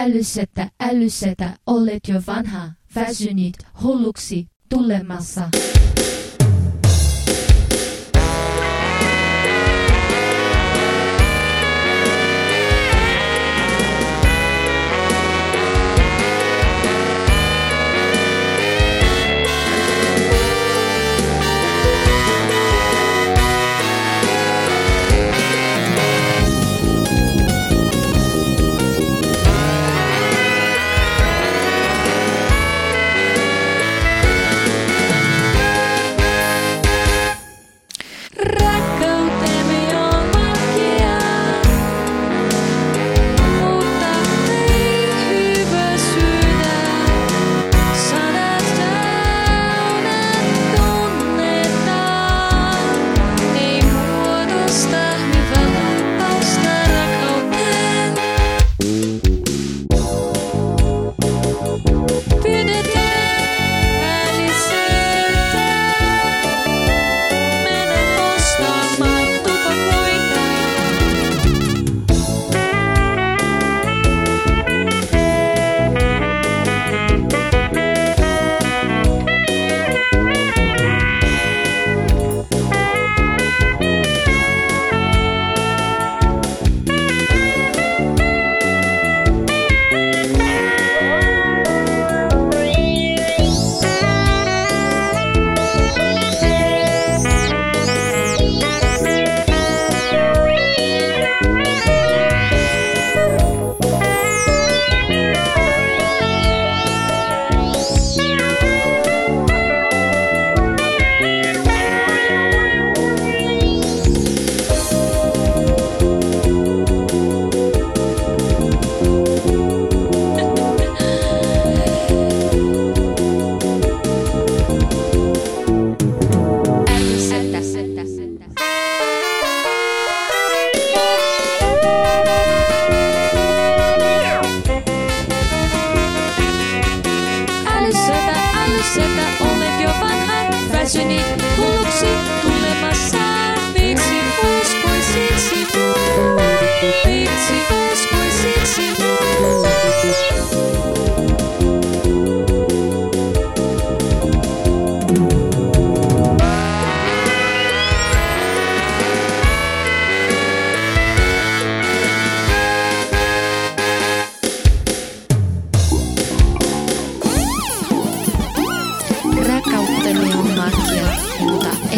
Älyssetä, älyssetä, olet jo vanha, väsynyt, hulluksi, tulemassa.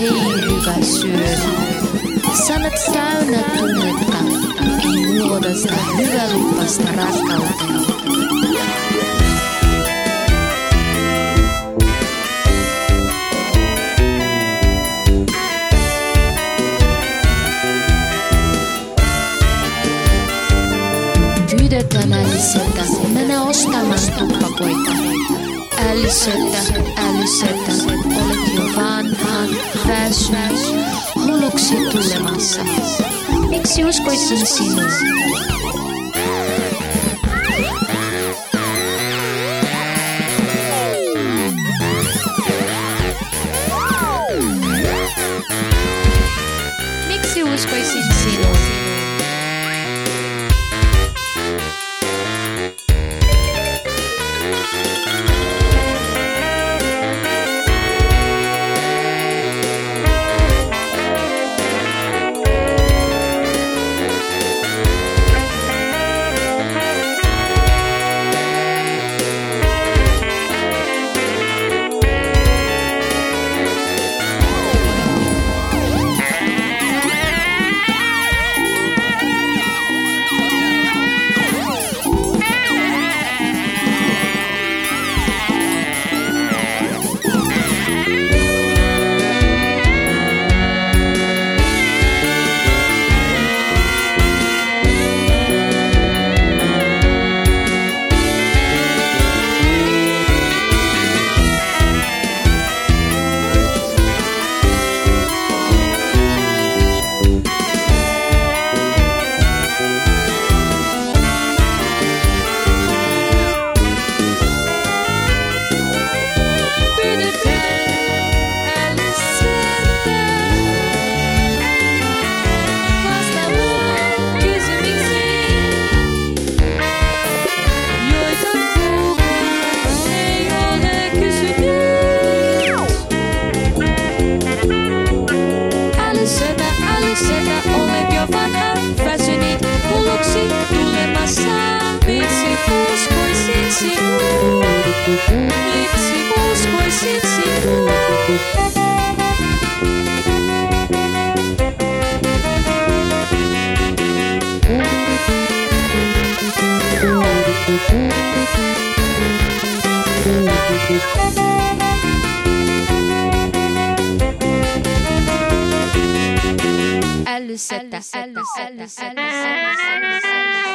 ei hyvä syödä. Sanat täynnä tunnetta, ei luoda sitä hyvälupasta rakkautta. Pyydetään näisiltä, mene ostamaan tuppakoita. L7, L7 olet jo vanhan, väsynyt, hulluksi tulemassa. Miksi uskoisin sinua? Miksi uskoisin sinua? Alusetta, Alusetta, Alusetta, Alusetta,